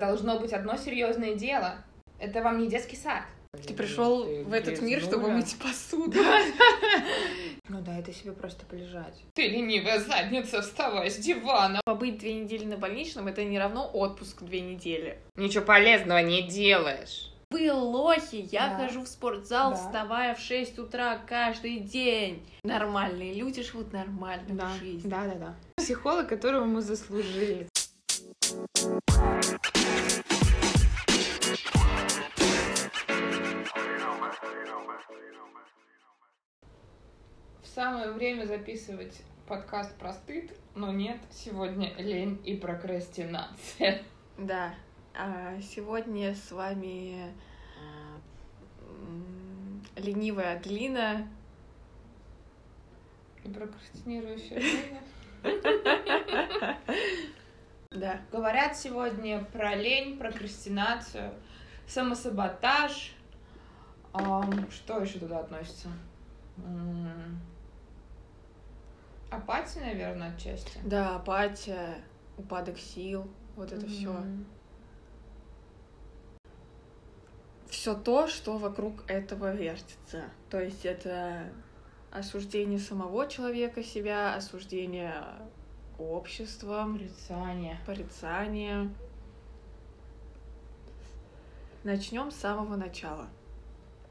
должно быть одно серьезное дело. Это вам не детский сад. Ты пришел Ты в этот мир, чтобы мыть посуду. Ну да, это себе просто полежать. Ты ленивая задница, вставай с дивана. Побыть две недели на больничном это не равно отпуск две недели. Ничего полезного не делаешь. Вы лохи, я Да. хожу в спортзал, Да. вставая в 6 утра каждый день. Нормальные люди живут нормальную Да, жизнь. да, да, да. Психолог, которого мы заслужили. В самое время записывать подкаст про стыд, но нет, сегодня лень и прокрастинация. Да. А сегодня с вами ленивая Адлина. И прокрастинирующая Леня. Да. Говорят сегодня про лень, прокрастинацию, самосаботаж. Ам, что еще туда относится? М, Апатия, наверное, отчасти. Да, апатия, упадок сил, вот это все. Мгм. Все то, что вокруг этого вертится. То есть это осуждение самого человека себя, осуждение общества, Порицание. порицание. Начнем с самого начала.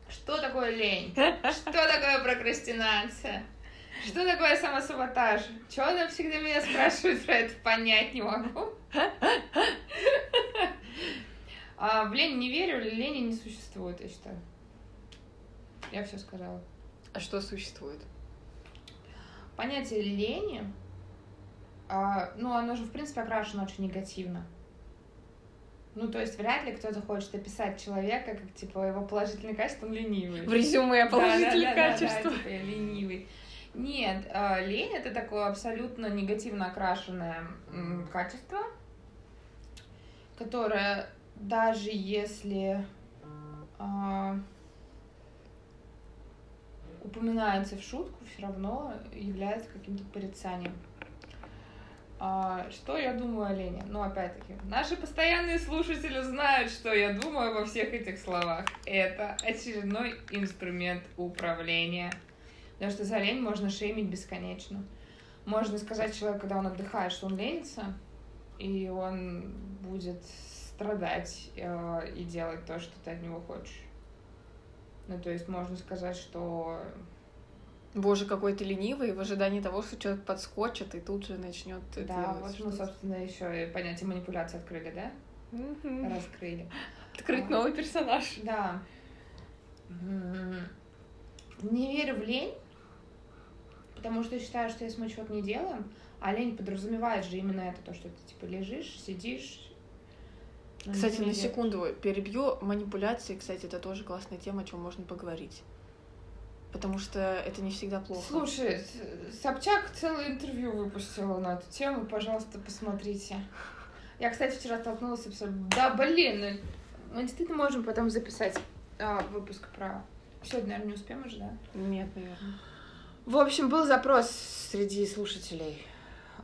Что такое лень? Что такое прокрастинация? Что такое самосаботаж? Чего она всегда меня спрашивает про это, понять не могу. А в лень не верю, лени не существует, я считаю. Я все сказала. А что существует? Понятие лени, а, ну, оно же, в принципе, окрашено очень негативно. Ну, то есть вряд ли кто-то хочет описать человека как, типа, его положительное качество, он ленивый. В резюме Да, положительные да, да, да, качества. да, типа, я ленивый. Нет, а, лень это такое абсолютно негативно окрашенное качество, которое даже если а, упоминается в шутку, все равно является каким-то порицанием. А, что я думаю о лени? Ну, опять-таки, наши постоянные слушатели знают, что я думаю обо всех этих словах. Это очередной инструмент управления. Потому что за лень можно шеймить бесконечно. Можно сказать человеку, когда он отдыхает, что он ленится, и он будет страдать э, и делать то, что ты от него хочешь. Ну, то есть можно сказать, что Боже, какой ты ленивый, в ожидании того, что человек подскочит и тут же начнет да, делать вот мы, собственно, еще и понятие манипуляции открыли, да? Мгм. Раскрыли. Открыть А. новый персонаж. Да. М, Не верю в лень, потому что считаю, что если мы чего-то не делаем, а лень подразумевает же именно это, то, что ты типа лежишь, сидишь. но Кстати, на секунду перебью. Манипуляции, кстати, это тоже классная тема, о чем можно поговорить. Потому что это не всегда плохо. Слушай, Собчак целое интервью выпустила на эту тему, пожалуйста, посмотрите. Я, кстати, вчера столкнулась с абсолютно... Да, блин, мы действительно можем потом записать а, выпуск про... Сегодня, наверное, не успеем уже, да? Нет, наверное. В общем, был запрос среди слушателей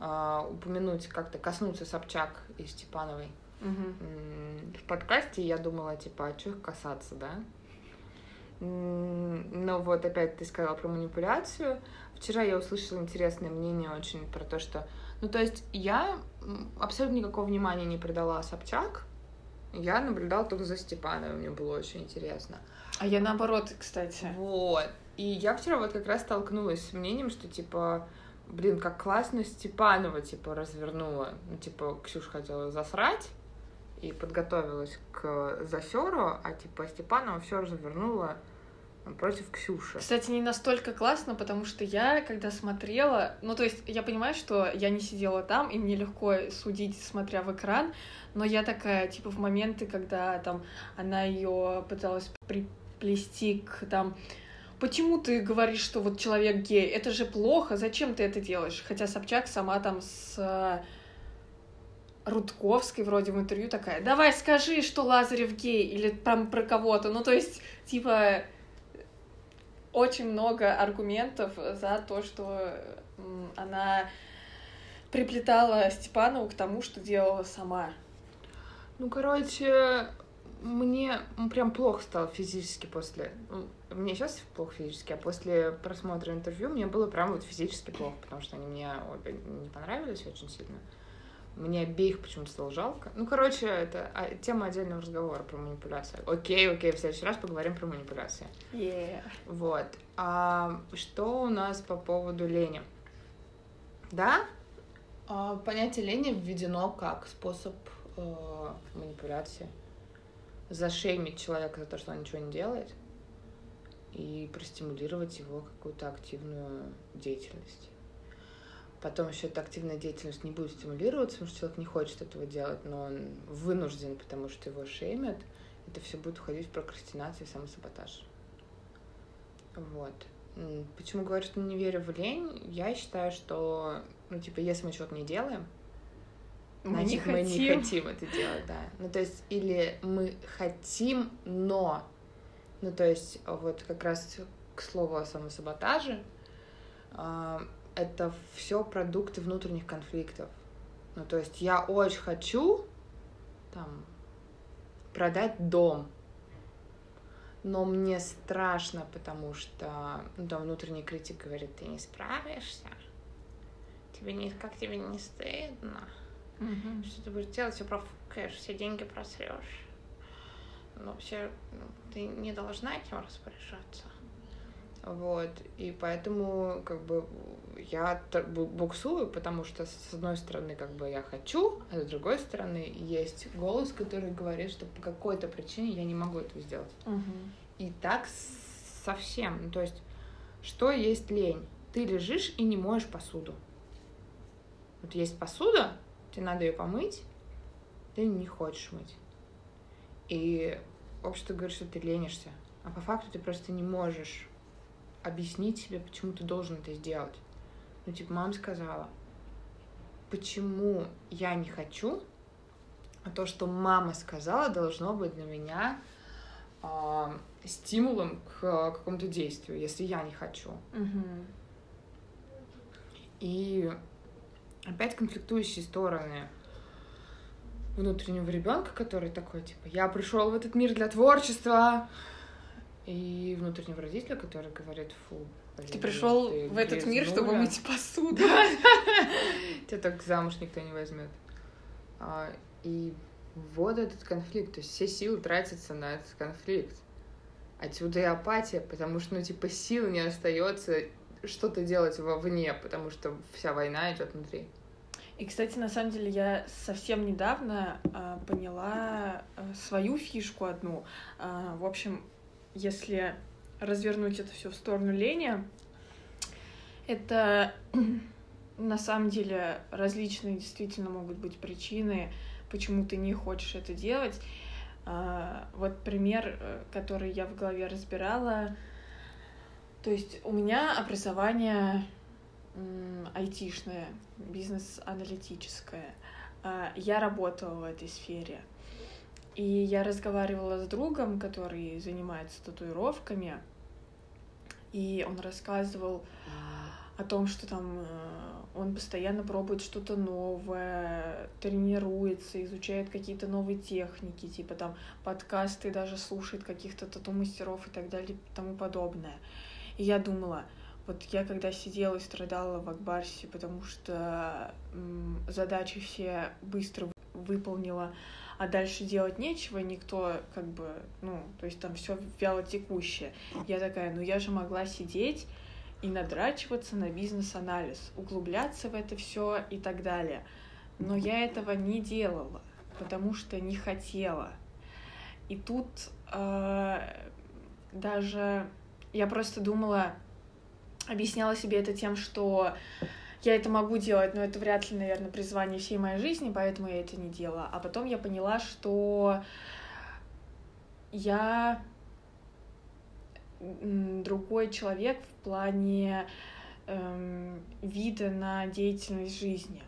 а, упомянуть, как-то коснуться Собчак и Степановой м, в подкасте. Я думала, типа, а что их касаться, да? Но вот опять ты сказала про манипуляцию. Вчера я услышала интересное мнение очень про то, что... Ну, то есть я абсолютно никакого внимания не придала Собчак. Я наблюдала только за Степановой, мне было очень интересно. А я наоборот, кстати. Вот. И я вчера вот как раз столкнулась с мнением, что, типа, блин, как классно Степанова, типа, развернула. Ну, типа, Ксюша хотела засрать и подготовилась к засеру, а, типа, Степанова все развернула против Ксюши. Кстати, не настолько классно, потому что я, когда смотрела, ну, то есть я понимаю, что я не сидела там, и мне легко судить, смотря в экран, но я такая, типа, в моменты, когда там она ее пыталась приплести к там Почему ты говоришь, что вот человек гей? Это же плохо, зачем ты это делаешь? Хотя Собчак сама там с Рудковской вроде в интервью такая, давай скажи, что Лазарев гей, или там про кого-то. Ну, то есть, типа, очень много аргументов за то, что она приплетала Степанову к тому, что делала сама. Ну, короче, мне прям плохо стало физически после... ну, Мне сейчас плохо физически, а после просмотра интервью мне было прям вот физически плохо, потому что они мне обе не понравились очень сильно. Мне обеих почему-то стало жалко. Ну, короче, это а, тема отдельного разговора про манипуляции. Окей, окей, в следующий раз поговорим про манипуляции. Yeah. Вот. А что у нас по поводу лени? Да, а, понятие лени введено как способ э, манипуляции. Зашеймить человека за то, что он ничего не делает, и простимулировать его какую-то активную деятельность. Потом еще эта активная деятельность не будет стимулироваться, потому что человек не хочет этого делать, но он вынужден, потому что его шеймят. Это все будет уходить в прокрастинацию и самосаботаж. Вот. Почему говорю, что не верю в лень? Я считаю, что, ну, типа, если мы чего-то не делаем, Мы не значит, мы не хотим. хотим это делать, да. Ну, то есть, или мы хотим, но... Ну, то есть, вот как раз к слову о самосаботаже, а, это все продукты внутренних конфликтов. Ну, то есть, я очень хочу, там, продать дом, но мне страшно, потому что, ну, там, внутренний критик говорит, ты не справишься, тебе не, как тебе не стыдно, Мгм. что ты будешь делать, все профукаешь, все деньги просрешь. Но все, ну, ты не должна этим распоряжаться. Вот, и поэтому, как бы, я буксую, потому что, с одной стороны, как бы, я хочу, а с другой стороны, есть голос, который говорит, что по какой-то причине я не могу этого сделать. Мгм. И так совсем. Ну, то есть, что есть лень? Ты лежишь и не моешь посуду. Вот есть посуда, тебе надо ее помыть, ты не хочешь мыть. И общество говорит, что ты ленишься. А по факту ты просто не можешь объяснить себе, почему ты должен это сделать. Ну, типа, мама сказала, почему я не хочу, а то, что мама сказала, должно быть для меня а, стимулом к а, какому-то действию, если я не хочу. И опять конфликтующие стороны внутреннего ребенка, который такой, типа, я пришел в этот мир для творчества, и внутреннего родителя, который говорит, фу, Ты блин, пришел ты в этот мир, чтобы грязнуля». мыть посуду. Тебя так замуж никто не возьмет. А, и вот этот конфликт, то есть все силы тратятся на этот конфликт. Отсюда и апатия, потому что, ну, типа, сил не остается что-то делать вовне, потому что вся война идет внутри. И, кстати, на самом деле я совсем недавно а, поняла а, свою фишку одну. А, в общем, если развернуть это все в сторону лени, это на самом деле различные действительно могут быть причины, почему ты не хочешь это делать. А, вот пример, э, который я в голове разбирала. То есть у меня образование айтишное, бизнес-аналитическое. А, Я работала в этой сфере. И я разговаривала с другом, который занимается татуировками, и он рассказывал о том, что там э, он постоянно пробует что-то новое, тренируется, изучает какие-то новые техники, типа там подкасты даже слушает каких-то тату-мастеров и так далее и тому подобное. И я думала, вот я когда сидела и страдала в Акбарсе, потому что задачи все быстро выполнила, а дальше делать нечего, никто как бы, ну, то есть там все вяло текущее. Я такая, ну я же могла сидеть и надрачиваться на бизнес-анализ, углубляться в это все и так далее. Но я этого не делала, потому что не хотела. И тут э, даже я просто думала, объясняла себе это тем, что я это могу делать, но это вряд ли, наверное, призвание всей моей жизни, поэтому я это не делала. А потом я поняла, что я другой человек в плане эм, вида на деятельность жизни.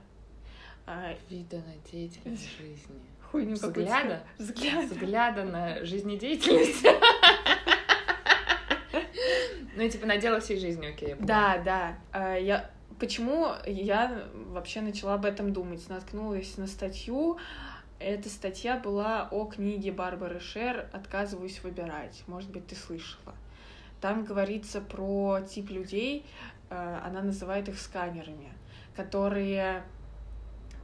А, Вида на деятельность жизни. хуйню Взгляда? Взгляда. Взгляда на жизнедеятельность. Ну, типа, на дело всей жизни, окей. Да, да. А, Я почему я вообще начала об этом думать? Наткнулась на статью эта статья была о книге Барбары Шер «Отказываюсь выбирать». Может быть, ты слышала. Там говорится про тип людей, э, она называет их сканерами, которые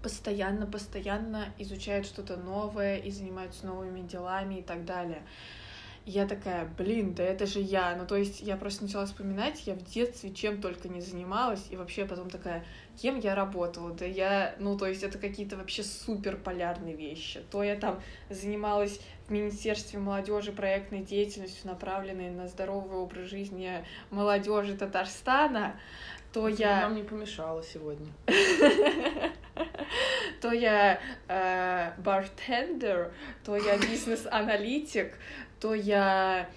постоянно-постоянно изучают что-то новое и занимаются новыми делами и так далее. Я такая, блин, да это же я. Ну, то есть я просто начала вспоминать, я в детстве чем только не занималась, и вообще потом такая, кем я работала? Да я, ну, то есть это какие-то вообще супер полярные вещи. То я там занималась в Министерстве молодежи проектной деятельностью, направленной на здоровый образ жизни молодежи Татарстана, то я... Нам не помешало сегодня. То я э, bartender, то я бизнес-аналитик, то я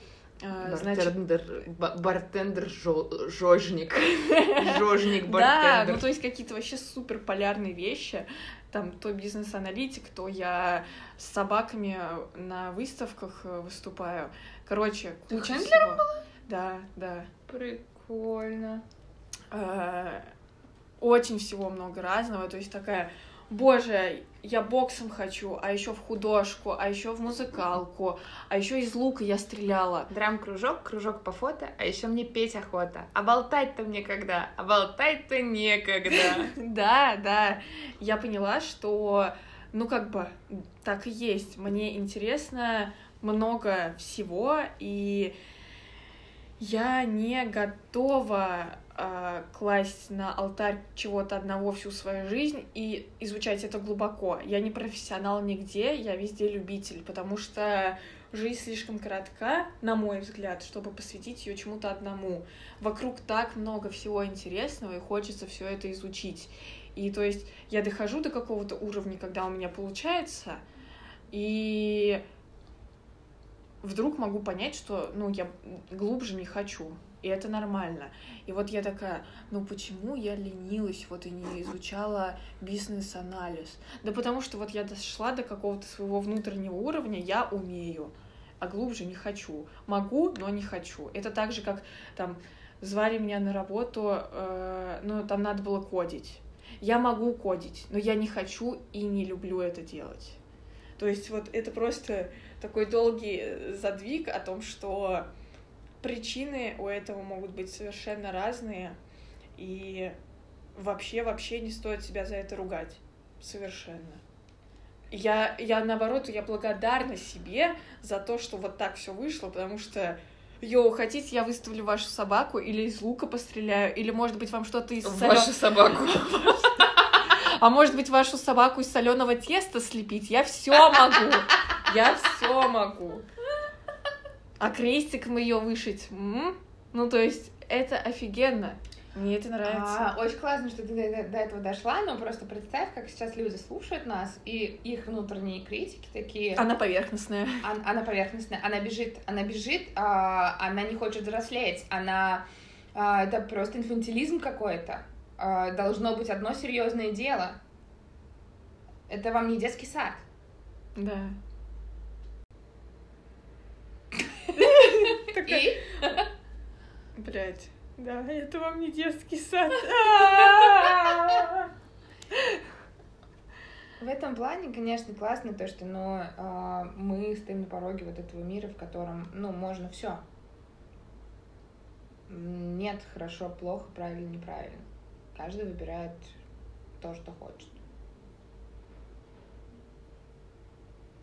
э, значит... Bartender, ba- bartender, зо- зожник. Зожник, Да, bartender. ну то есть какие-то вообще супер полярные вещи. Там то бизнес-аналитик, то я с собаками на выставках э, выступаю. Короче, Ты куча хендлером всего. Да, да. Прикольно. Э, Очень всего много разного. То есть такая, боже, я боксом хочу, а еще в художку, а еще в музыкалку, а еще из лука я стреляла. Драм-кружок, кружок по фото, а еще мне петь охота. А болтать-то мне когда? А болтать-то некогда. Да, да. Я поняла, что, ну, как бы, так и есть. Мне интересно много всего, и я не готова а, класть на алтарь чего-то одного всю свою жизнь и изучать это глубоко. Я не профессионал нигде, я везде любитель, потому что жизнь слишком коротка, на мой взгляд, чтобы посвятить ее чему-то одному. Вокруг так много всего интересного, и хочется все это изучить. И то есть я дохожу до какого-то уровня, когда у меня получается, и вдруг могу понять, что, ну, я глубже не хочу. И это нормально. И вот я такая, ну почему я ленилась, вот и не изучала бизнес-анализ? Да потому что вот я дошла до какого-то своего внутреннего уровня, я умею, а глубже не хочу. Могу, но не хочу. Это так же, как там звали меня на работу, э, ну там надо было кодить. Я могу кодить, но я не хочу и не люблю это делать. То есть вот это просто такой долгий э, задвиг о том, что причины у этого могут быть совершенно разные, и вообще-вообще не стоит себя за это ругать. Совершенно. Я, я наоборот, я благодарна себе за то, что вот так все вышло, потому что Йоу, хотите, я выставлю вашу собаку или из лука постреляю, или, может быть, вам что-то из солё- Вашу собаку. А может быть, вашу собаку из соленого теста слепить? Я все могу. Я все могу. А крестиком ее вышить? м? Ну, то есть, это офигенно. Мне это нравится. А, очень классно, что ты до, до этого дошла, но просто представь, как сейчас люди слушают нас, и их внутренние критики такие... Она поверхностная. Ан- Она поверхностная, она бежит, она бежит, а, она не хочет взрослеть, она... а, это просто инфантилизм какой-то. А, должно быть одно серьезное дело. Это вам не детский сад. Да. И Блять. Да, это вам не детский сад. в этом плане, конечно, классно то, что ну, а, мы стоим на пороге вот этого мира, в котором, ну, можно все. Нет хорошо, плохо, правильно, неправильно. Каждый выбирает то, что хочет.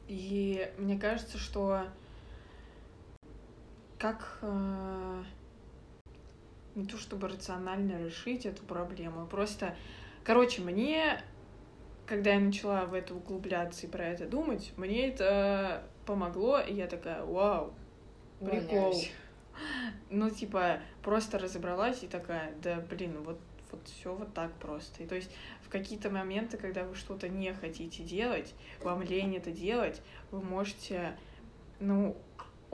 И мне кажется, что как э, не то чтобы рационально решить эту проблему, просто, короче, мне, когда я начала в это углубляться и про это думать, мне это помогло, и я такая, вау, прикол. Ну, типа, просто разобралась и такая, да, блин, вот, вот все вот так просто. И то есть в какие-то моменты, когда вы что-то не хотите делать, вам лень это делать, вы можете, ну,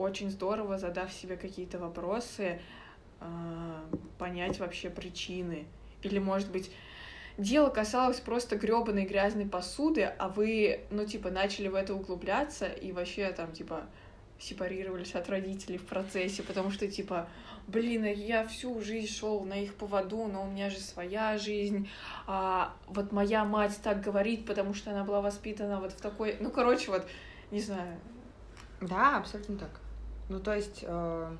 очень здорово, задав себе какие-то вопросы, а, понять вообще причины. Или, может быть, дело касалось просто гребаной грязной посуды, а вы, ну, типа, начали в это углубляться и вообще там, типа, сепарировались от родителей в процессе, потому что, типа, блин, я всю жизнь шел на их поводу, но у меня же своя жизнь, а вот моя мать так говорит, потому что она была воспитана вот в такой... Ну, короче, вот, не знаю, Да, абсолютно так. Ну, то есть э,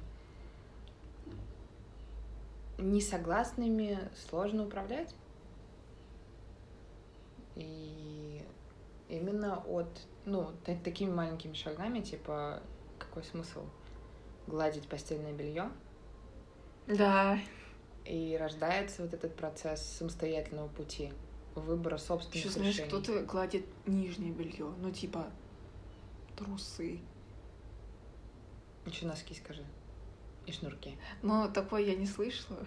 несогласными сложно управлять. И именно от, ну, та- такими маленькими шагами, типа, какой смысл гладить постельное белье, да, и рождается вот этот процесс самостоятельного пути, выбора собственных еще знаешь, решений. кто-то гладит нижнее белье, ну, типа, трусы. Еще носки скажи. И шнурки. Но такое я не слышала.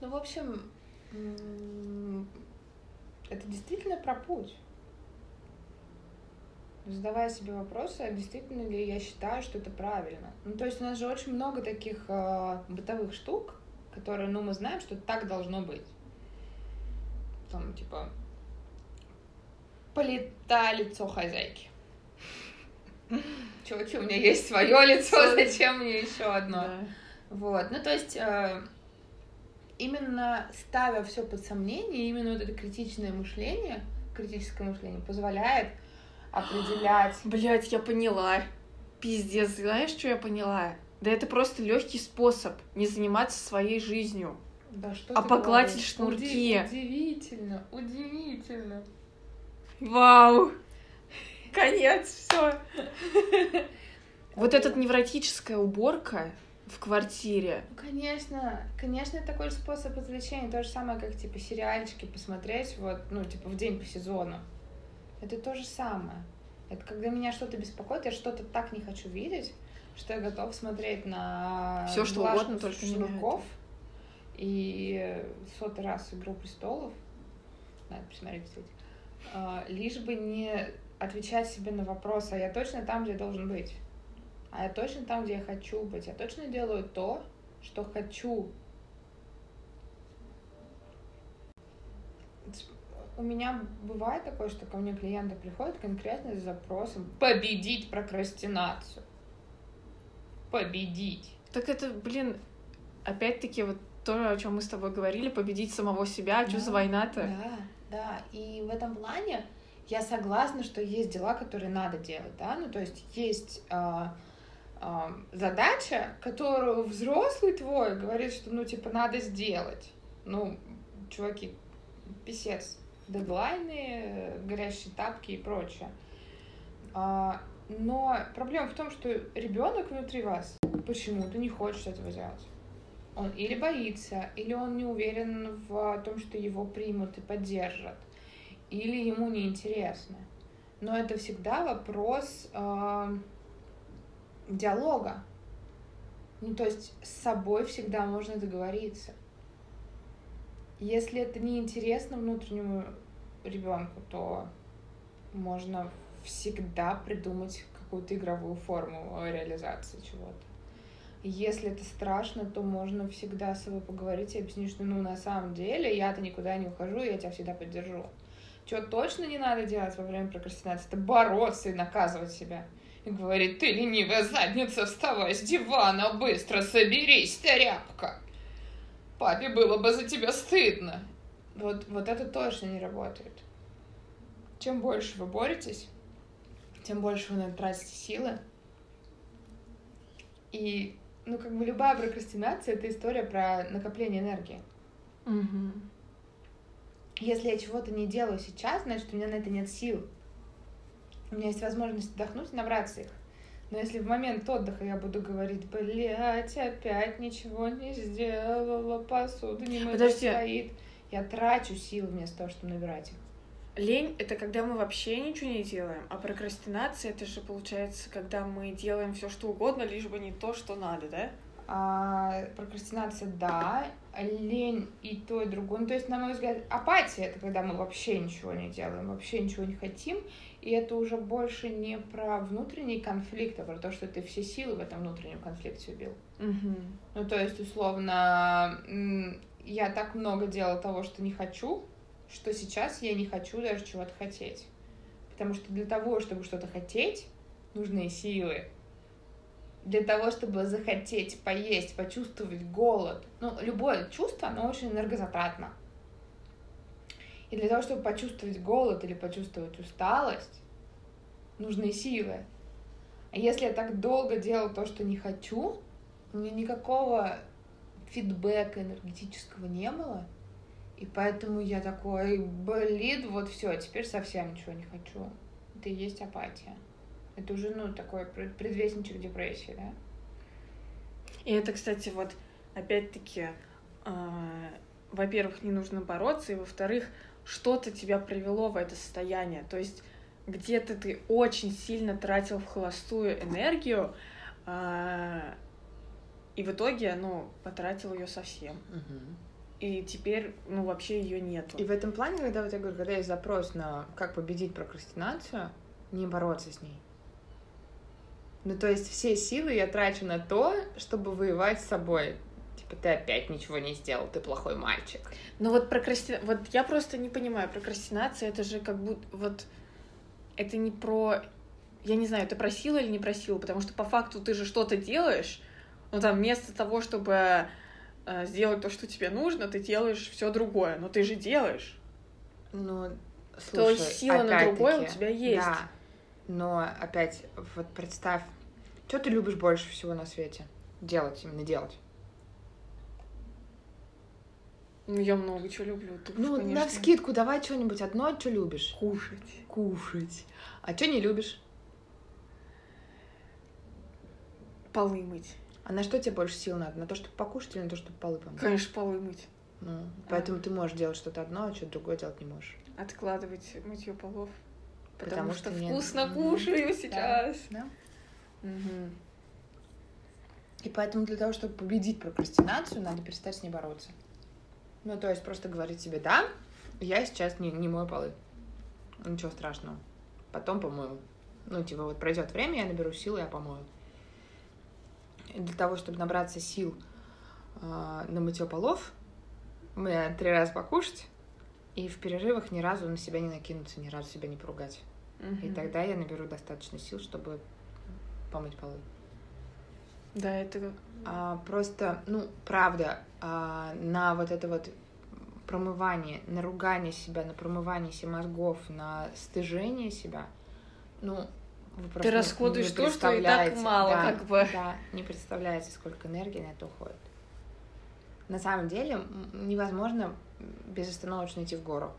Ну, в общем, это действительно про путь. Задавая себе вопросы, а действительно ли я считаю, что это правильно. Ну, то есть у нас же очень много таких э, бытовых штук, которые, ну, мы знаем, что так должно быть. Там, типа, плита лицо хозяйки. Чуваки, у меня есть свое лицо, зачем мне еще одно? Да. Вот, ну то есть э, именно ставя все под сомнение, именно вот это критичное мышление, критическое мышление позволяет определять. Блять, я поняла. Пиздец, знаешь, что я поняла? Да это просто легкий способ не заниматься своей жизнью. Да что А погладить говоришь? шнурки. Уди- удивительно, удивительно. Вау! Конец, все. Вот эта невротическая уборка в квартире. Ну, конечно, конечно, такой же способ развлечения, то же самое, как, типа, сериальчики посмотреть, вот, ну, типа, в день по сезону. Это то же самое. Это когда меня что-то беспокоит, я что-то так не хочу видеть, что я готов смотреть на Всё, что угодно, только не и сотый раз «Игру престолов». Надо посмотреть, кстати. А, Лишь бы не отвечать себе на вопрос, а я точно там, где должен быть? А я точно там, где я хочу быть? Я точно делаю то, что хочу? У меня бывает такое, что ко мне клиенты приходят конкретно с запросом победить прокрастинацию. Победить. Так это, блин, опять-таки вот то, о чем мы с тобой говорили, победить самого себя, а что за Да, война-то? Да, да. И в этом плане я согласна, что есть дела, которые надо делать, да. Ну, то есть есть а, а, задача, которую взрослый твой говорит, что, ну, типа, надо сделать. Ну, чуваки, писец. Дедлайны, горящие тапки и прочее. А, но проблема в том, что ребенок внутри вас почему-то не хочет этого делать. Он или боится, или он не уверен в том, что его примут и поддержат, или ему неинтересно. Но это всегда вопрос э, диалога. Ну, то есть с собой всегда можно договориться. Если это не интересно внутреннему ребенку, то можно всегда придумать какую-то игровую форму реализации чего-то. Если это страшно, то можно всегда с собой поговорить и объяснить, что ну на самом деле я-то никуда не ухожу, я тебя всегда поддержу. Что точно не надо делать во время прокрастинации, это бороться и наказывать себя. И говорить, ты ленивая задница, вставай с дивана, быстро соберись, тряпка. Папе было бы за тебя стыдно. Вот, вот это точно не работает. Чем больше вы боретесь, тем больше вы на это тратите силы. И, ну, как бы любая прокрастинация — это история про накопление энергии. Мгм. Если я чего-то не делаю сейчас, значит, у меня на это нет сил. У меня есть возможность отдохнуть и набраться их. Но если в момент отдыха я буду говорить, блядь, опять ничего не сделала, посуда не Подожди. стоит, я трачу силы вместо того, чтобы набирать их. Лень — это когда мы вообще ничего не делаем, а прокрастинация — это же получается, когда мы делаем все что угодно, лишь бы не то, что надо, да? А, прокрастинация, да, лень и то, и другое. Ну, то есть, на мой взгляд, апатия — это когда мы вообще ничего не делаем, вообще ничего не хотим, и это уже больше не про внутренний конфликт, а про то, что ты все силы в этом внутреннем конфликте убил. Угу. Ну, то есть, условно, я так много делала того, что не хочу, что сейчас я не хочу даже чего-то хотеть. Потому что для того, чтобы что-то хотеть, нужны силы. Для того, чтобы захотеть поесть, почувствовать голод. Ну, любое чувство, оно очень энергозатратно. И для того, чтобы почувствовать голод или почувствовать усталость, нужны силы. А если я так долго делал то, что не хочу, у меня никакого фидбэка энергетического не было. И поэтому я такой, блин, вот все, теперь совсем ничего не хочу. Это и есть апатия. Это уже, ну, такой пред- предвестничек депрессии, да? И это, кстати, вот опять-таки, а, во-первых, не нужно бороться, и во-вторых, что-то тебя привело в это состояние. То есть где-то ты очень сильно тратил в холостую энергию, а, и в итоге, ну, потратил ее совсем. И теперь, ну, вообще ее нету. И в этом плане, когда вот я говорю, когда есть запрос на как победить прокрастинацию, не бороться с ней. Ну, то есть все силы я трачу на то, чтобы воевать с собой. Типа, ты опять ничего не сделал, ты плохой мальчик. Ну вот прокрасти... Вот я просто не понимаю, прокрастинация это же как будто вот это не про я не знаю, ты просила или не просила, потому что по факту ты же что-то делаешь, ну там вместо того, чтобы э, сделать то, что тебе нужно, ты делаешь все другое, но ты же делаешь. Ну, То есть слушай, сила на другое у тебя есть. Да, но опять, вот представь, что ты любишь больше всего на свете? Делать, именно делать. Ну я много чего люблю. Ты уж, Ну, конечно. на скидку давай что-нибудь одно, что любишь. кушать. Кушать. А что не любишь? Полы мыть. А на что тебе больше сил надо? На то, чтобы покушать или на то, чтобы полы помыть? Конечно, полы мыть. Ну, поэтому ты можешь делать что-то одно, а что-то другое делать не можешь. Откладывать мытье полов. Потому, Потому что, что вкусно Мгм. кушаю сейчас. Да. Мгм. И поэтому для того, чтобы победить прокрастинацию, надо перестать с ней бороться. Ну, то есть просто говорить себе, да, я сейчас не, не мою полы. Ничего страшного. Потом помою. Ну, типа, вот пройдет время, я наберу силы, я помою. И для того, чтобы набраться сил э, на мытье полов, мне три раза покушать, и в перерывах ни разу на себя не накинуться, ни разу себя не поругать. И тогда я наберу достаточно сил, чтобы помыть полы. Да, это А, просто, ну, правда, а, на вот это вот промывание, на ругание себя, на промывание себе мозгов, на стыжение себя, ну, вы не- расходуешь то, что и так мало, Да, как бы. Да, не представляете, сколько энергии на это уходит. На самом деле невозможно безостановочно идти в гору.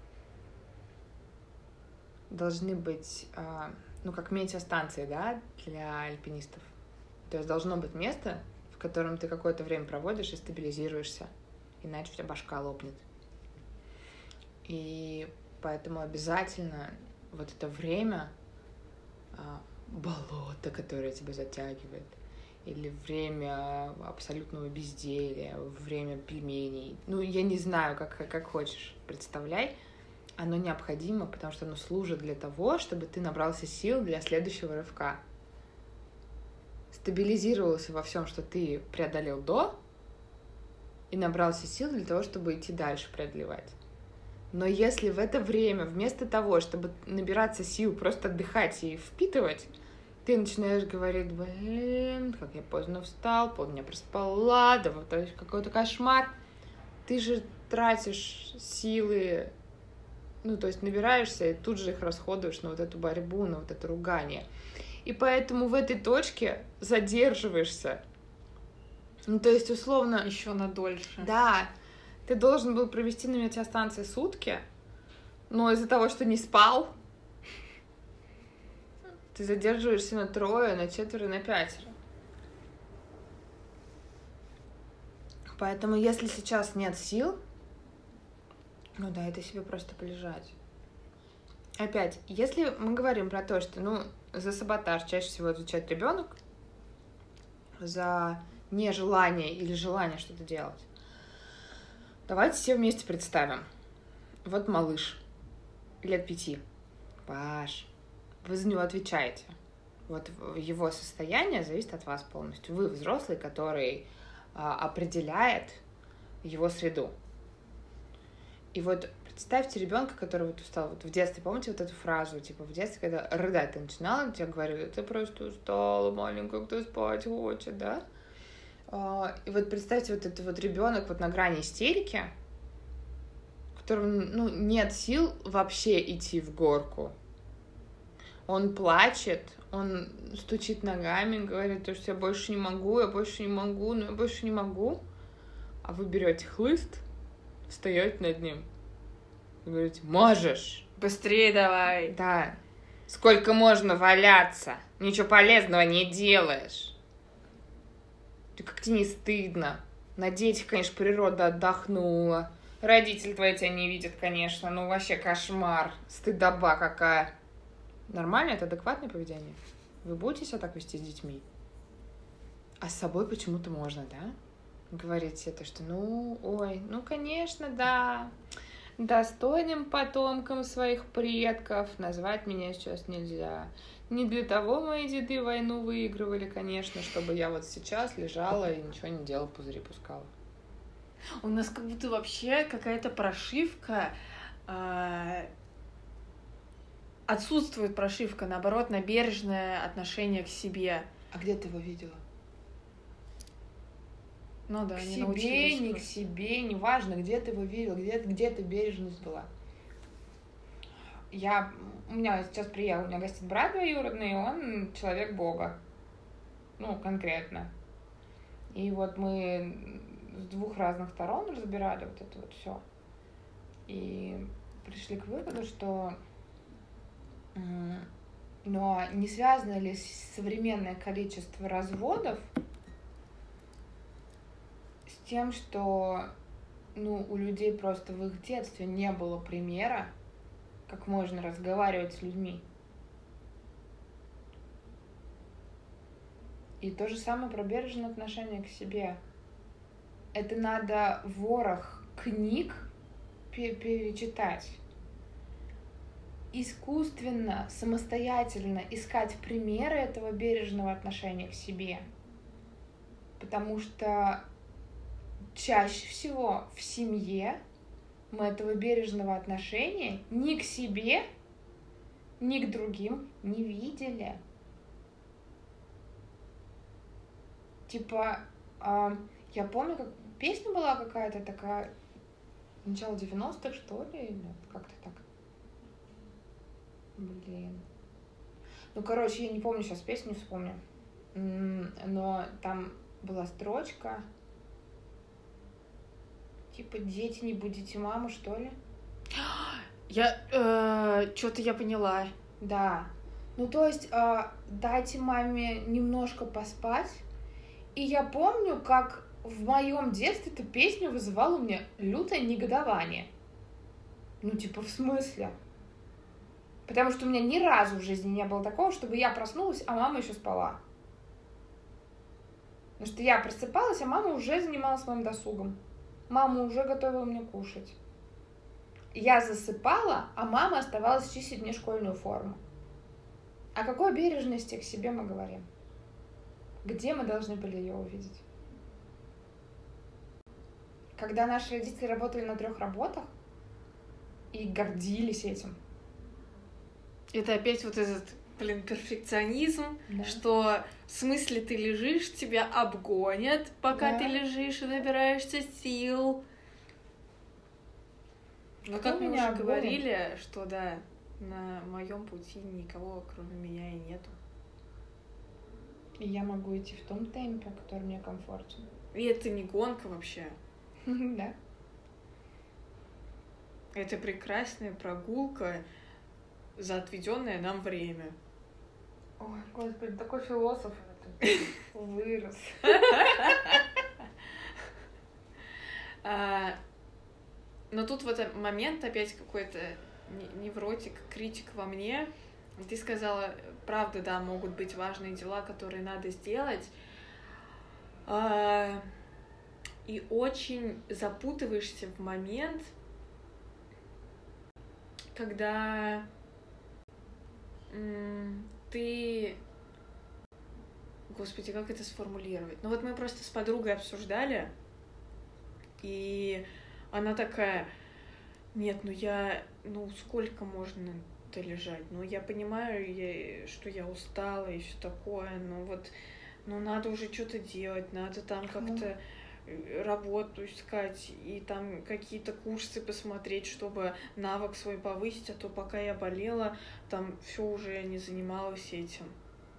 Должны быть, а, ну, как метеостанции, да, для альпинистов. То есть должно быть место, в котором ты какое-то время проводишь и стабилизируешься, иначе у тебя башка лопнет. И поэтому обязательно вот это время а, болото, которое тебя затягивает, или время абсолютного безделия, время пельменей. Ну, я не знаю, как, как хочешь, представляй. Оно необходимо, потому что оно служит для того, чтобы ты набрался сил для следующего рывка. Стабилизировался во всем, что ты преодолел до, и набрался сил для того, чтобы идти дальше преодолевать. Но если в это время, вместо того, чтобы набираться сил, просто отдыхать и впитывать, ты начинаешь говорить, блин, как я поздно встал, полдня проспала, да вот какой-то кошмар. Ты же тратишь силы, ну, то есть набираешься и тут же их расходуешь на вот эту борьбу, на вот это ругание. И поэтому в этой точке задерживаешься. Ну, то есть, условно, еще на дольше. да, ты должен был провести на метеостанции сутки, но из-за того, что не спал, ты задерживаешься на трое, на четверо, на пятеро. Поэтому, если сейчас нет сил, ну да, это себе просто полежать. Опять, если мы говорим про то, что, ну, за саботаж чаще всего отвечает ребенок, за нежелание или желание что-то делать, Давайте все вместе представим. Вот малыш, лет пяти. Паш, вы за него отвечаете. Вот его состояние зависит от вас полностью. Вы взрослый, который а, определяет его среду. И вот Представьте ребенка, который вот устал. Вот в детстве, помните вот эту фразу, типа в детстве, когда рыдать ты начинала, тебе говорили, ты просто устала, маленькая, кто спать хочет, да? А, И вот представьте, вот этот вот ребенок вот на грани истерики, которому, ну, нет сил вообще идти в горку. Он плачет, он стучит ногами, говорит, то, что я больше не могу, я больше не могу, но я больше не могу. А вы берете хлыст, встаете над ним и говорите, можешь. Быстрее давай. Да. Сколько можно валяться? Ничего полезного не делаешь. Ты как тебе не стыдно? На детях, конечно, природа отдохнула. Родители твои тебя не видят, конечно. Ну, вообще кошмар. Стыдоба какая. Нормально? Это адекватное поведение? Вы будете себя так вести с детьми? А с собой почему-то можно, да? Говорить это, что ну, ой, ну, конечно, да. Достойным потомкам своих предков назвать меня сейчас нельзя. Не для того мои деды войну выигрывали, конечно, чтобы я вот сейчас лежала и ничего не делала, пузыри пускала. У нас как будто вообще какая-то прошивка. а, Отсутствует прошивка, наоборот, на бережное отношение к себе. А где ты его видела? Ну да, к себе, не к себе, неважно, где ты его видел, где, где эта бережность была. Я, у меня сейчас приехал, у меня гостит брат двоюродный, и он человек Бога. Ну, конкретно. И вот мы с двух разных сторон разбирали вот это вот все. И пришли к выводу, что но не связано ли современное количество разводов тем, что ну, у людей просто в их детстве не было примера, как можно разговаривать с людьми. И то же самое про бережное отношение к себе. Это надо ворох книг пе- перечитать. Искусственно, самостоятельно искать примеры этого бережного отношения к себе. Потому что чаще всего в семье мы этого бережного отношения ни к себе, ни к другим не видели. Типа, а, я помню, как песня была какая-то такая, начало 90-х, что ли, или как-то так. Блин. Ну, короче, я не помню сейчас песню, вспомню. Но там была строчка, типа, дети, не будете маму, что ли? Я что-то я поняла. Да. Ну, то есть, а, дайте маме немножко поспать. И я помню, как в моем детстве эта песня вызывала у меня лютое негодование. Ну, типа, в смысле? Потому что у меня ни разу в жизни не было такого, чтобы я проснулась, а мама еще спала. Потому что я просыпалась, а мама уже занималась моим досугом. Мама уже готовила мне кушать. Я засыпала, а мама оставалась чистить мне школьную форму. О какой бережности к себе мы говорим? Где мы должны были ее увидеть? Когда наши родители работали на трех работах и гордились этим. Это опять вот этот, блин, перфекционизм, Да. что в смысле ты лежишь, тебя обгонят, пока Да. ты лежишь и набираешься сил. Ну, Кто как мы уже обгонит? говорили, что да, на моем пути никого, кроме меня, и нету. И я могу идти в том темпе, который мне комфортен. И это не гонка вообще. Да. Это прекрасная прогулка за отведенное нам время. Ой, господи, такой философ вырос. А, но тут в этот момент опять какой-то не- невротик, критик во мне. Ты сказала, правда, да, могут быть важные дела, которые надо сделать. А, и очень запутываешься в момент, когда ты... Господи, как это сформулировать? Ну вот мы просто с подругой обсуждали, и она такая, Нет, ну я, ну сколько можно то лежать? Ну я понимаю, я, что я устала и все такое, но вот, ну надо уже что-то делать, надо там как-то э, работу искать и там какие-то курсы посмотреть, чтобы навык свой повысить, а то пока я болела, там все уже не занималась этим.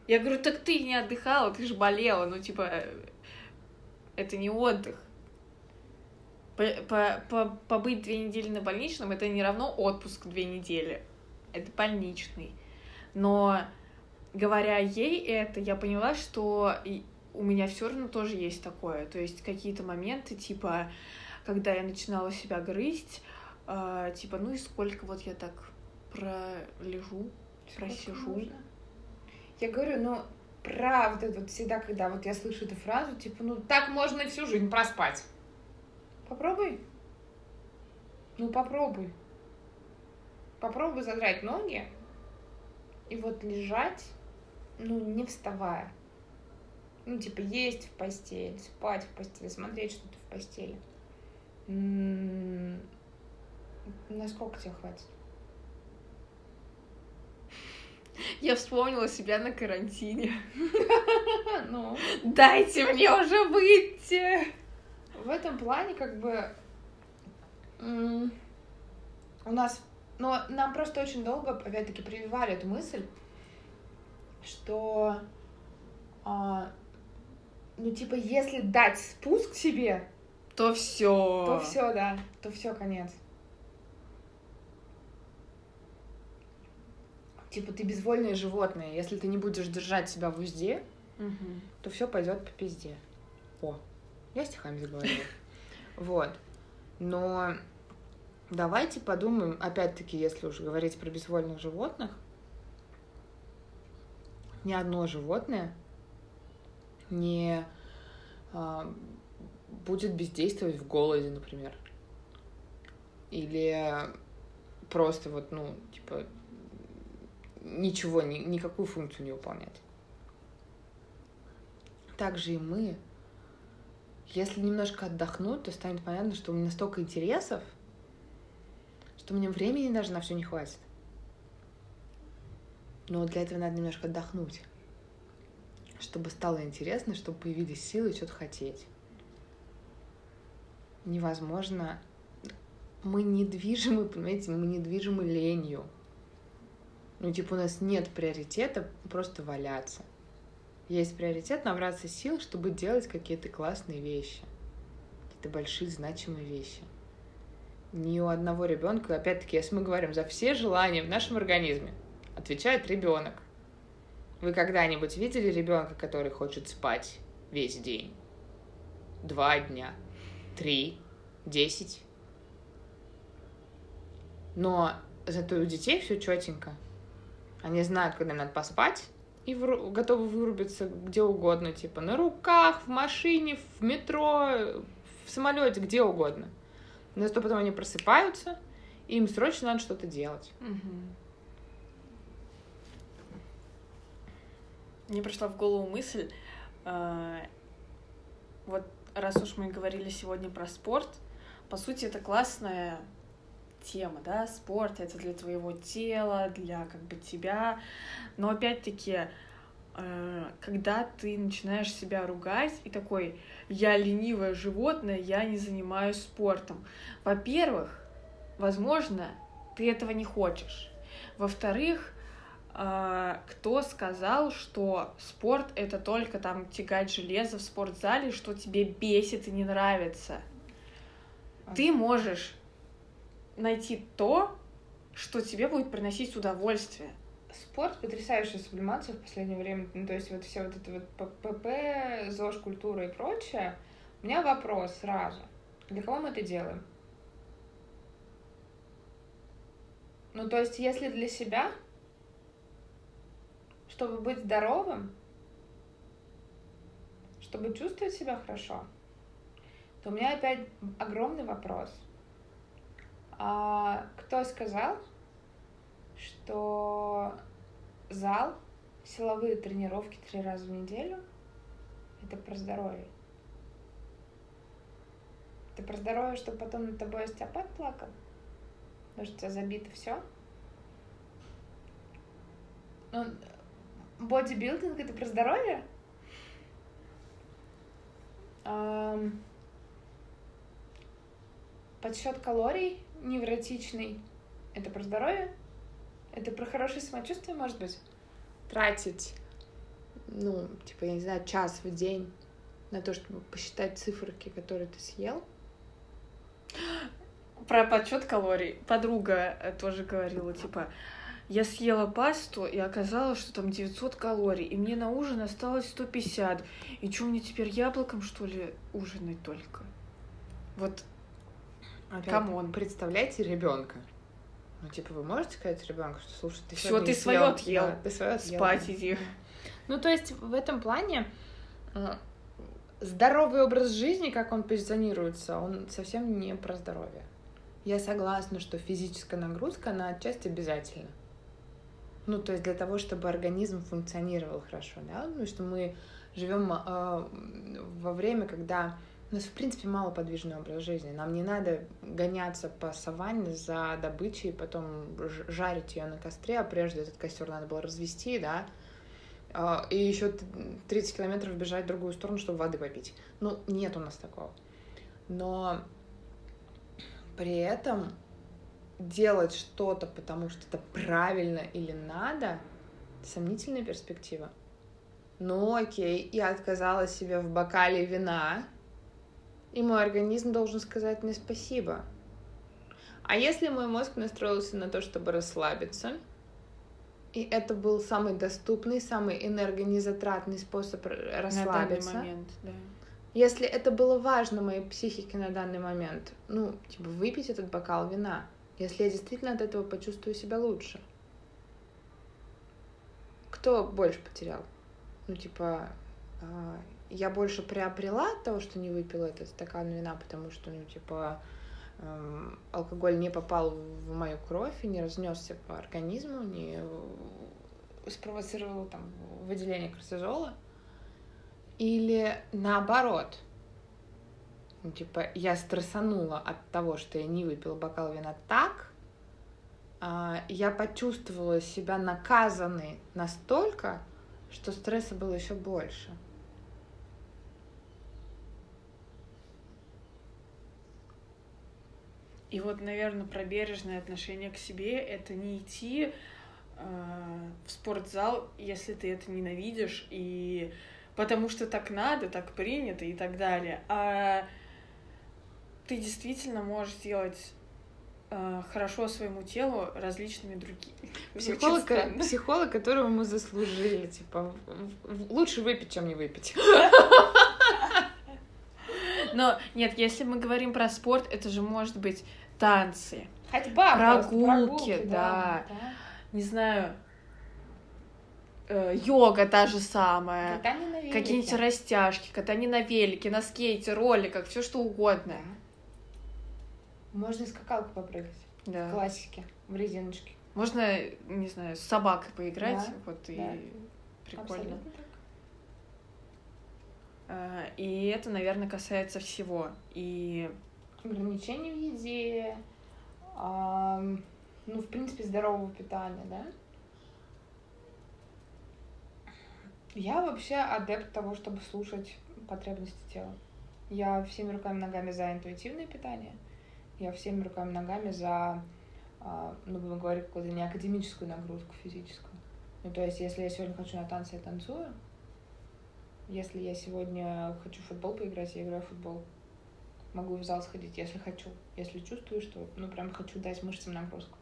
Я говорю, так ты не отдыхала, ты же болела, ну типа э, это не отдых. По- по- по- Побыть две недели на больничном это не равно отпуск две недели. Это больничный. Но говоря ей это, я поняла, что у меня все равно тоже есть такое. То есть какие-то моменты, типа, когда я начинала себя грызть, а, типа, ну и сколько вот я так пролежу, просижу. можно? Я говорю, ну, правда, вот всегда, когда вот я слышу эту фразу, типа, ну, так можно всю жизнь проспать. Попробуй. Ну, попробуй. Попробуй задрать ноги и вот лежать, ну, не вставая. Ну, типа, есть в постели, спать в постели, смотреть что-то в постели. М, Насколько тебе хватит? Я вспомнила себя на карантине. Ну, Дайте мне уже выйти! в этом плане как бы у нас, но нам просто очень долго, опять-таки, прививали эту мысль, что, а, ну типа, если дать спуск себе, То все. то все, да, то все конец. Типа ты безвольное животное, если ты не будешь держать себя в узде, то все пойдет по пизде. О, я стихами заговорила. Вот. Но давайте подумаем, опять-таки, если уже говорить про безвольных животных, ни одно животное не а, будет бездействовать в голоде, например. Или просто вот, ну, типа, ничего, ни- никакую функцию не выполнять. Также и мы, если немножко отдохнуть, то станет понятно, что у меня столько интересов, что мне времени даже на все не хватит. Но для этого надо немножко отдохнуть, чтобы стало интересно, чтобы появились силы что-то хотеть. Невозможно. Мы недвижимы, понимаете, мы недвижимы ленью. Ну, типа, у нас нет приоритета просто валяться. Есть приоритет набраться сил, чтобы делать какие-то классные вещи. Какие-то большие, значимые вещи. Ни у одного ребенка, опять-таки, если мы говорим за все желания в нашем организме, отвечает ребенок. Вы когда-нибудь видели ребенка, который хочет спать весь день? Два дня, три, десять. Но зато у детей все четенько. Они знают, когда надо поспать, и готовы вырубиться где угодно, типа на руках, в машине, в метро, в самолете, где угодно. Но зато потом они просыпаются, и им срочно надо что-то делать. Мне пришла в голову мысль, э, вот раз уж мы говорили сегодня про спорт, по сути, это классная тема, да, спорт, это для твоего тела, для как бы тебя, но опять-таки, э, когда ты начинаешь себя ругать и такой, я ленивое животное, я не занимаюсь спортом. Во-первых, возможно, ты этого не хочешь. Во-вторых, кто сказал, что спорт это только там тягать железо в спортзале, что тебе бесит и не нравится. Ты можешь найти то, что тебе будет приносить удовольствие. Спорт потрясающая сублимация в последнее время. Ну, то есть вот все вот это вот ПП, ЗОЖ, культура и прочее. У меня вопрос сразу. Для кого мы это делаем? Ну, то есть, если для себя, чтобы быть здоровым, чтобы чувствовать себя хорошо, то у меня опять огромный вопрос. А кто сказал, что зал, силовые тренировки три раза в неделю это про здоровье? Это про здоровье, чтобы потом над тобой остеопат плакал? Потому что у тебя забито все. Ну, бодибилдинг это про здоровье? Подсчет калорий невротичный. Это про здоровье? Это про хорошее самочувствие, может быть? Тратить, ну, типа, я не знаю, час в день на то, чтобы посчитать циферки, которые ты съел. Про подсчет калорий. Подруга э, тоже говорила, типа, я съела пасту, и оказалось, что там 900 калорий, и мне на ужин осталось 150. И что, мне теперь яблоком, что ли, ужинать только? Вот, Come on. Представляете ребенка. Ну, типа, вы можете сказать ребенку, что слушай, ты сегодня ты съел- своё отъел. Да, ты свое отъел. спать иди. Ну, то есть в этом плане э, здоровый образ жизни, как он позиционируется, он совсем не про здоровье. Я согласна, что физическая нагрузка, она отчасти обязательна. Ну, то есть для того, чтобы организм функционировал хорошо, да, ну, что мы живем э, во время, когда у нас, в принципе, малоподвижный образ жизни. Нам не надо гоняться по саванне за добычей, потом жарить ее на костре, а прежде этот костер надо было развести, да, а, и еще 30 километров бежать в другую сторону, чтобы воды попить. Ну, нет у нас такого. Но при этом делать что-то, потому что это правильно или надо, сомнительная перспектива. Ну окей, я отказала себе в бокале вина, и мой организм должен сказать мне спасибо. А если мой мозг настроился на то, чтобы расслабиться, и это был самый доступный, самый энергонезатратный способ р- На данный расслабиться. момент, да. Если это было важно моей психике на данный момент, ну, типа, выпить этот бокал вина, если я действительно от этого почувствую себя лучше. Кто больше потерял? Ну, типа, а, я больше приобрела от того, что не выпила этот стакан вина, потому что, ну, типа, эм, алкоголь не попал в мою кровь и не разнесся по организму, не спровоцировал там выделение кортизола. Или наоборот, ну, типа, я стрессанула от того, что я не выпила бокал вина так, а, я почувствовала себя наказанной настолько, что стресса было еще больше. И вот, наверное, про бережное отношение к себе это не идти э, в спортзал, если ты это ненавидишь, и потому что так надо, так принято и так далее. А ты действительно можешь сделать э, хорошо своему телу различными другими. Психолог, психолог, которого мы заслужили, типа, лучше выпить, чем не выпить. Но нет, если мы говорим про спорт, это же может быть танцы, Ходьба, просто, Прогулки, да. не знаю, э, йога та же самая. Катание на велике. Какие-нибудь растяжки, катание на велике, на скейте, роликах, все что угодно. Можно и скакалку попрыгать. В Да. классике, в резиночке. Можно, не знаю, с собакой поиграть, Да, вот и да. прикольно. А, И это, наверное, касается всего. И Ограничения в еде, ам, ну, в принципе, здорового питания, да? Я вообще адепт того, чтобы слушать потребности тела. Я всеми руками ногами за интуитивное питание. Я всеми руками ногами за, а, ну, будем говорить, какую-то не академическую нагрузку физическую. Ну, то есть, если я сегодня хочу на танцы, я танцую. Если я сегодня хочу в футбол поиграть, я играю в футбол. Могу в зал сходить, если хочу. Если чувствую, что, ну, прям хочу дать мышцам нагрузку.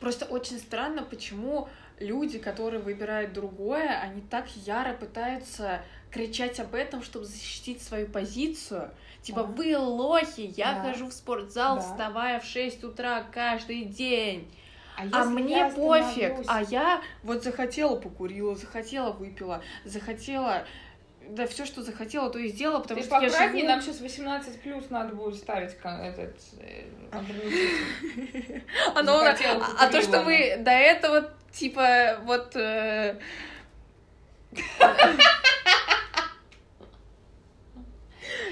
Просто очень странно, почему люди, которые выбирают другое, они так яро пытаются кричать об этом, чтобы защитить свою позицию. Типа, Да. вы лохи, я Да. хожу в спортзал, Да. вставая в 6 утра каждый день. А если мне пофиг, а я вот захотела покурила, захотела выпила, захотела, да все, что захотела, то и сделала, потому Ты что я живу... нам сейчас 18 плюс надо будет ставить этот э. А, захотела, а- а то, что вы до этого, типа, вот... э,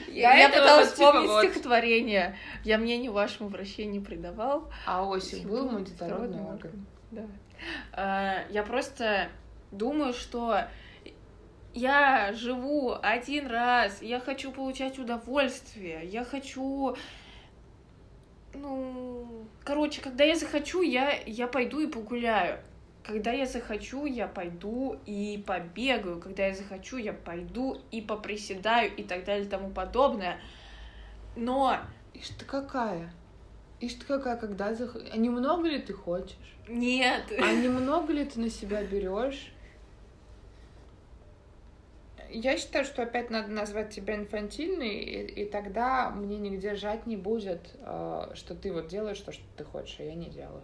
Я этого пыталась вот, типа, вспомнить вот. стихотворение. Я мнению вашему врачей не придавал. А осень был мультитородный детородный орган. Да. А, Я просто думаю, что я живу один раз, я хочу получать удовольствие, я хочу... Ну, короче, когда я захочу, я, я пойду и погуляю. Когда я захочу, я пойду и побегаю. Когда я захочу, я пойду и поприседаю и так далее и тому подобное. Но Ишь ты какая? Ишь ты какая, когда зах... А немного ли ты хочешь? нет. А немного ли ты на себя берешь? Я считаю, что опять надо назвать тебя инфантильной, и, и тогда мне нигде жать не будет, э, что ты вот делаешь то, что ты хочешь, а я не делаю.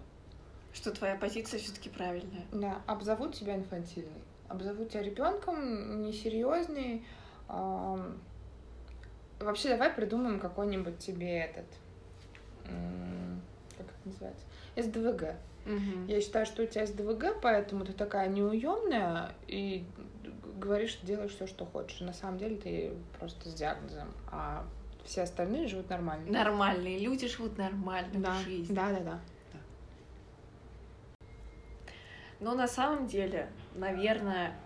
Что твоя позиция все-таки правильная. Да, обзовут тебя инфантильной. Обзовут тебя ребенком, несерьезный. ам, Вообще, давай придумаем какой-нибудь тебе этот. это называется? СДВГ. Я считаю, что у тебя СДВГ, поэтому ты такая неуемная и говоришь, что делаешь все, что хочешь. На самом деле ты просто с диагнозом, а все остальные живут нормально. Нормальные люди живут нормальную Да, жизнь. да, да, да. Но на самом деле, наверное,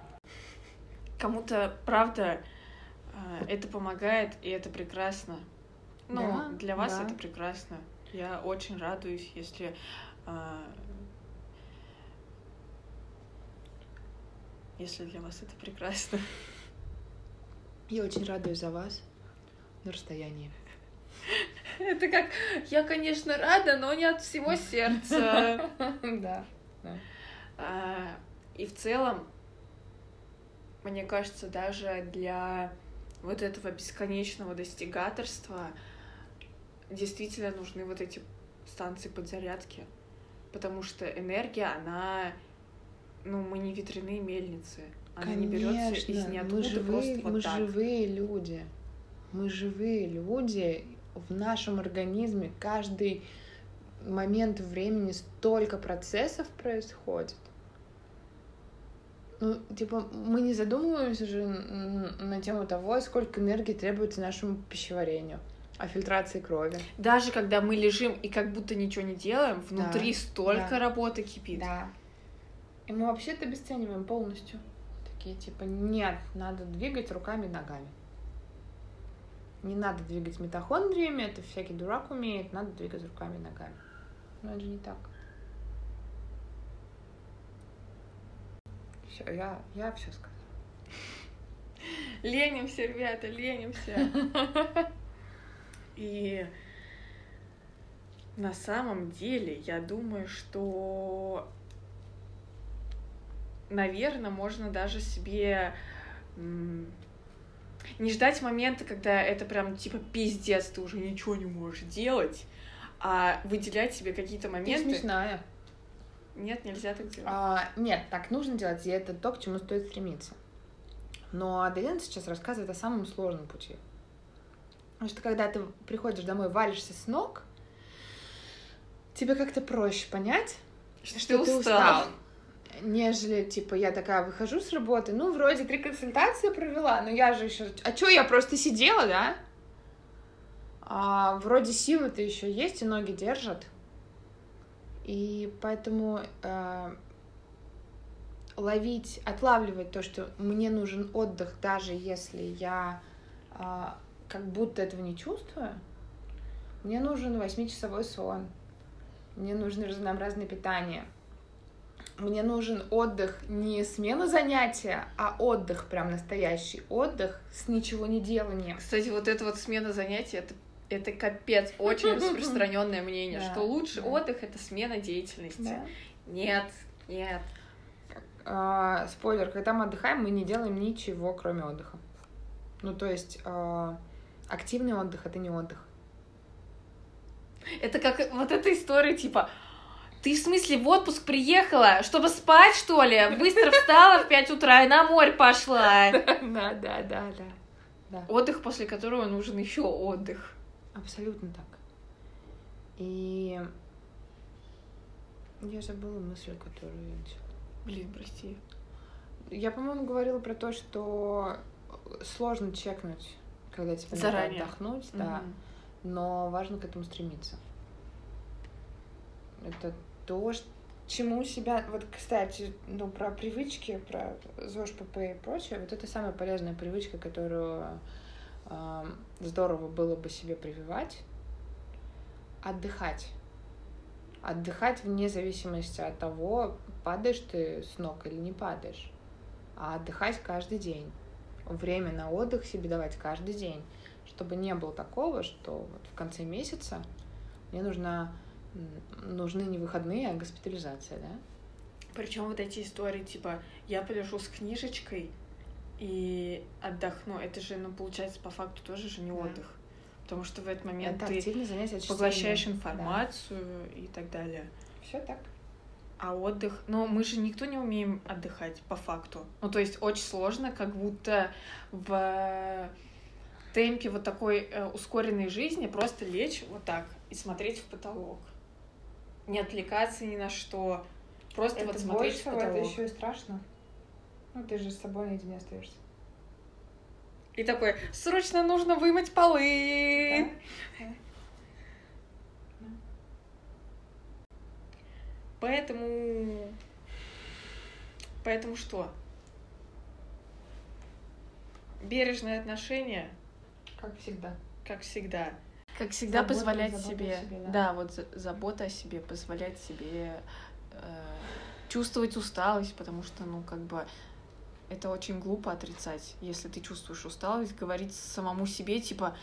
кому-то, правда, э, это помогает, и это прекрасно. Ну, Да, для вас да. это прекрасно. Я очень радуюсь, если э, если для вас это прекрасно. Я очень радуюсь за вас на расстоянии. Это как, я, конечно, рада, но не от всего сердца. Да. А, И в целом, мне кажется, даже для вот этого бесконечного достигаторства действительно нужны вот эти станции подзарядки. Потому что энергия, она... Ну, мы не ветряные мельницы. Она не берется из Конечно, ниоткуда мы живые, просто вот мы так. живые люди. Мы живые люди. В нашем организме каждый момент времени столько процессов происходит. Ну, типа, мы не задумываемся же на тему того, сколько энергии требуется нашему пищеварению, о фильтрации крови. Даже когда мы лежим и как будто ничего не делаем, внутри столько да. работы кипит. Да. И мы вообще это обесцениваем полностью. Такие типа, нет, надо двигать руками и ногами. Не надо двигать митохондриями, это всякий дурак умеет, надо двигать руками и ногами. Но это же не так. Все, я, я все сказала. Ленимся, ребята, ленимся. И на самом деле, я думаю, что, наверное, можно даже себе не ждать момента, когда это прям типа пиздец, ты уже ничего не можешь делать, а выделять себе какие-то Ты моменты. смешная. Нет, нельзя так делать. А, нет, так нужно делать, и это то, к чему стоит стремиться. Но Аделина сейчас рассказывает о самом сложном пути. Потому что когда ты приходишь домой, валишься с ног, тебе как-то проще понять, Что, что, ты устал. Нежели, типа, я такая выхожу с работы, ну, вроде три консультации провела, но я же еще... А чё, я просто сидела, да? А, вроде силы-то еще есть, и ноги держат. И поэтому э, ловить, отлавливать то, что мне нужен отдых, даже если я э, как будто этого не чувствую. Мне нужен восьмичасовой сон. Мне нужно разнообразное питание. Мне нужен отдых не смена занятия, а отдых, прям настоящий отдых с ничего не деланием. Кстати, вот эта вот смена занятий, это, это капец, очень распространенное мнение, Да, что лучший да. отдых это смена деятельности. Нет, нет. А, спойлер, когда мы отдыхаем, мы не делаем ничего, кроме отдыха. Ну, то есть а, активный отдых это не отдых. Это как вот эта история, типа, ты в смысле в отпуск приехала, чтобы спать, что ли? Быстро встала в 5 утра и на море пошла. Да, да, да, да. Отдых, после которого нужен еще отдых. Абсолютно так. И я забыла мысль, которую я начала. Блин, прости. Я, по-моему, говорила про то, что сложно чекнуть, когда тебе Заранее. надо отдохнуть, да. Мгм. но важно к этому стремиться. Это то, чему себя... Вот, кстати, ну, про привычки, про ЗОЖ, ПП и прочее, вот это самая полезная привычка, которую э, здорово было бы себе прививать. Отдыхать. Отдыхать вне зависимости от того, падаешь ты с ног или не падаешь. А отдыхать каждый день. Время на отдых себе давать каждый день. Чтобы не было такого, что вот в конце месяца мне нужна, нужны не выходные, а госпитализация, да? Причем вот эти истории, типа, я полежу с книжечкой и отдохну. Это же, ну, получается, по факту тоже же не Да. отдых. Потому что в этот момент Это ты поглощаешь информацию и так далее. Все так. А отдых, ну мы же никто не умеем отдыхать по факту. Ну то есть очень сложно, как будто в темпе вот такой э, ускоренной жизни просто лечь вот так и смотреть в потолок. Не отвлекаться ни на что. Просто Это вот смотреть в больше, это потолок. еще и страшно. Ну, ты же с собой наедине остаешься. И такой, срочно нужно вымыть полы. Поэтому... Поэтому что? Бережное отношение, Как всегда. как всегда. Как всегда Забота, позволять себе, себе, да. да. вот за- забота о себе, позволять себе э, чувствовать усталость, потому что, ну, как бы, это очень глупо отрицать, если ты чувствуешь усталость, говорить самому себе, типа,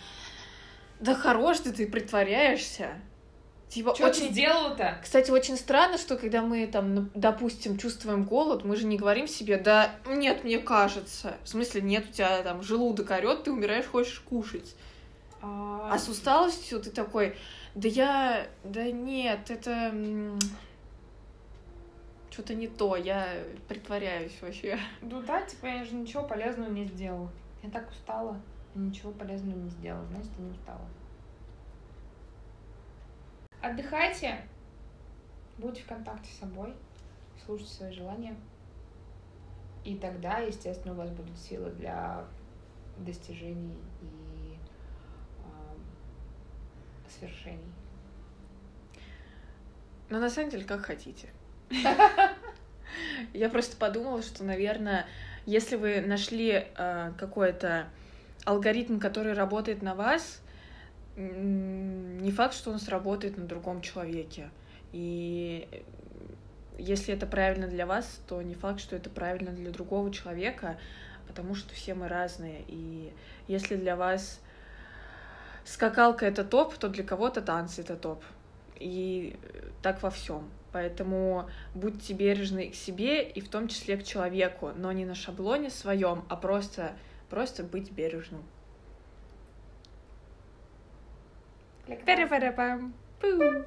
да хорош ты, ты притворяешься. Типа, Что очень ты сделал-то? кстати, очень странно, что когда мы там, ну, допустим, чувствуем голод, мы же не говорим себе, да нет, мне кажется. В смысле, нет, у тебя там желудок орет, ты умираешь, хочешь кушать. А с усталостью ты такой, да я, да нет, это что-то не то, я притворяюсь вообще. Ну да, типа я же ничего полезного не сделал. Я так устала. Ничего полезного не сделала. Значит, я не устала. Отдыхайте. Будьте в контакте с собой. Слушайте свои желания. И тогда, естественно, у вас будут силы для достижений и ам, свершений. Но на самом деле, как хотите. Я просто подумала, что, наверное, если вы нашли э, какой-то алгоритм, который работает на вас, не факт, что он сработает на другом человеке. И э, если это правильно для вас, то не факт, что это правильно для другого человека, потому что все мы разные. И если для вас скакалка это топ, то для кого-то танцы это топ. И э, так во всем. Поэтому будьте бережны к себе и в том числе к человеку, но не на шаблоне своем, а просто, просто быть бережным. Like, Ba-da-ba-da-bum. Boom.